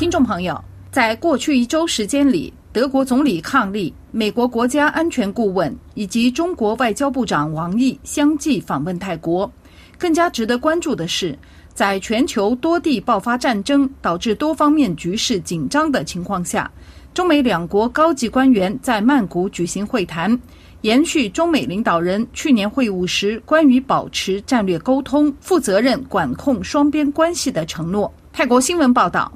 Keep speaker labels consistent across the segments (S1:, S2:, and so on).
S1: 听众朋友，在过去一周时间里，德国总理康利、美国国家安全顾问以及中国外交部长王毅相继访问泰国。更加值得关注的是，在全球多地爆发战争，导致多方面局势紧张的情况下，中美两国高级官员在曼谷举行会谈，延续中美领导人去年会晤时关于保持战略沟通、负责任管控双边关系的承诺。泰国新闻报道。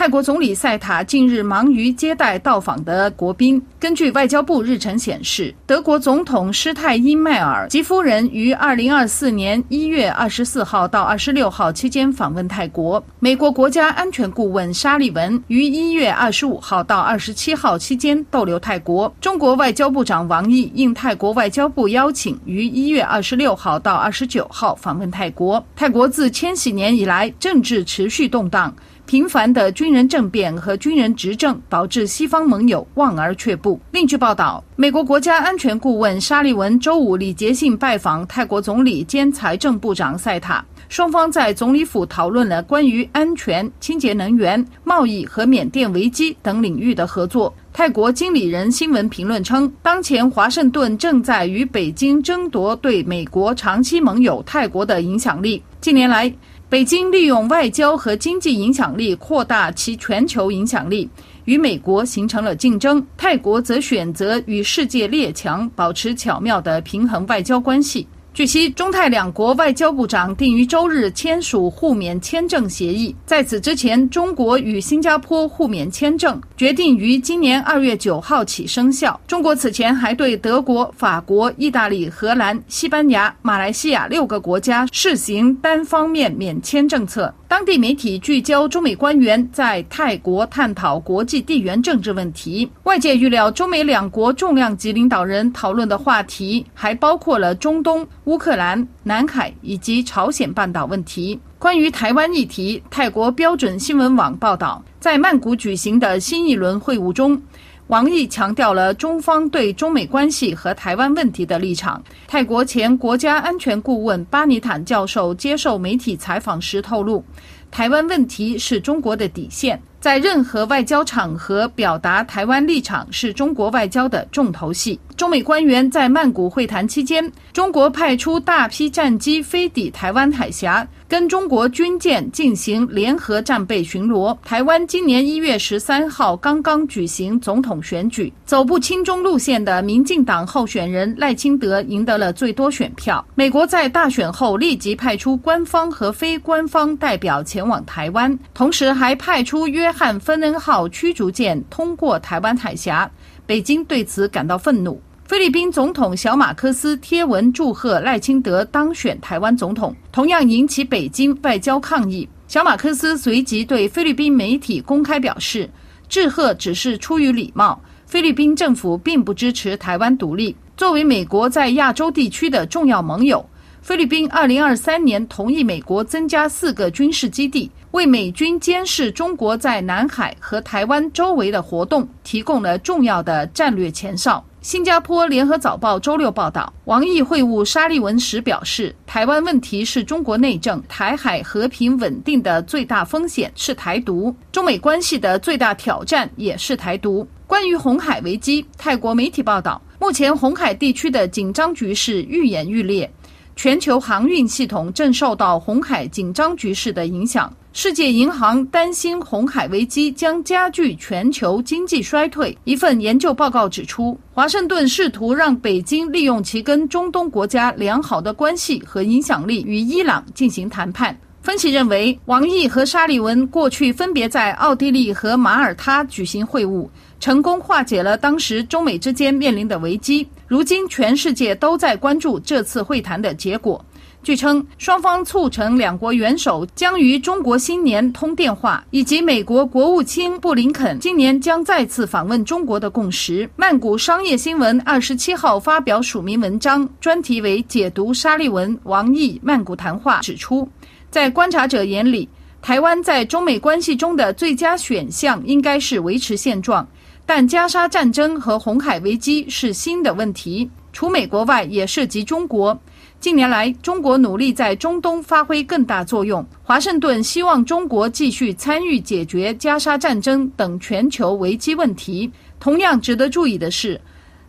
S1: 泰国总理赛塔近日忙于接待到访的国宾。根据外交部日程显示，德国总统施泰因迈尔及夫人于二零二四年一月二十四号到二十六号期间访问泰国。美国国家安全顾问沙利文于一月二十五号到二十七号期间逗留泰国。中国外交部长王毅应泰国外交部邀请，于一月二十六号到二十九号访问泰国。泰国自千禧年以来，政治持续动荡。频繁的军人政变和军人执政导致西方盟友望而却步。另据报道，美国国家安全顾问沙利文周五礼节性拜访泰国总理兼财政部长塞塔，双方在总理府讨论了关于安全、清洁能源、贸易和缅甸危机等领域的合作。泰国经理人新闻评论称，当前华盛顿正在与北京争夺对美国长期盟友泰国的影响力。近年来，北京利用外交和经济影响力扩大其全球影响力，与美国形成了竞争。泰国则选择与世界列强保持巧妙的平衡外交关系。据悉，中泰两国外交部长定于周日签署互免签证协议。在此之前，中国与新加坡互免签证决定于今年二月九号起生效。中国此前还对德国、法国、意大利、荷兰、西班牙、马来西亚六个国家试行单方面免签政策。当地媒体聚焦中美官员在泰国探讨国际地缘政治问题。外界预料，中美两国重量级领导人讨论的话题还包括了中东。乌克兰、南海以及朝鲜半岛问题。关于台湾议题，泰国标准新闻网报道，在曼谷举行的新一轮会晤中，王毅强调了中方对中美关系和台湾问题的立场。泰国前国家安全顾问巴尼坦教授接受媒体采访时透露，台湾问题是中国的底线。在任何外交场合表达台湾立场是中国外交的重头戏。中美官员在曼谷会谈期间，中国派出大批战机飞抵台湾海峡。跟中国军舰进行联合战备巡逻。台湾今年一月十三号刚刚举行总统选举，走不亲中路线的民进党候选人赖清德赢得了最多选票。美国在大选后立即派出官方和非官方代表前往台湾，同时还派出约翰芬恩号驱逐舰通过台湾海峡。北京对此感到愤怒。菲律宾总统小马克思贴文祝贺赖清德当选台湾总统，同样引起北京外交抗议。小马克思随即对菲律宾媒体公开表示，致贺只是出于礼貌，菲律宾政府并不支持台湾独立。作为美国在亚洲地区的重要盟友，菲律宾2023年同意美国增加四个军事基地，为美军监视中国在南海和台湾周围的活动提供了重要的战略前哨。新加坡联合早报周六报道，王毅会晤沙利文时表示，台湾问题是中国内政，台海和平稳定的最大风险是台独，中美关系的最大挑战也是台独。关于红海危机，泰国媒体报道，目前红海地区的紧张局势愈演愈烈。全球航运系统正受到红海紧张局势的影响。世界银行担心红海危机将加剧全球经济衰退。一份研究报告指出，华盛顿试图让北京利用其跟中东国家良好的关系和影响力，与伊朗进行谈判。分析认为，王毅和沙利文过去分别在奥地利和马耳他举行会晤，成功化解了当时中美之间面临的危机。如今，全世界都在关注这次会谈的结果。据称，双方促成两国元首将于中国新年通电话，以及美国国务卿布林肯今年将再次访问中国的共识。曼谷商业新闻二十七号发表署名文章，专题为解读沙利文、王毅曼谷谈话，指出。在观察者眼里，台湾在中美关系中的最佳选项应该是维持现状，但加沙战争和红海危机是新的问题，除美国外也涉及中国。近年来，中国努力在中东发挥更大作用。华盛顿希望中国继续参与解决加沙战争等全球危机问题。同样值得注意的是，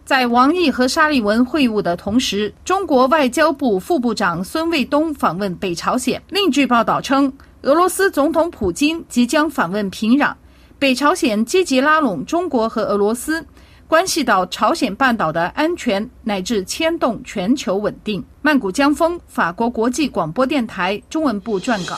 S1: 在王毅和沙利文会晤的同时，中国外交部副部长孙卫东访问北朝鲜。另据报道称，俄罗斯总统普京即将访问平壤。北朝鲜积极拉拢中国和俄罗斯。关系到朝鲜半岛的安全，乃至牵动全球稳定。曼谷江峰，法国国际广播电台中文部撰稿。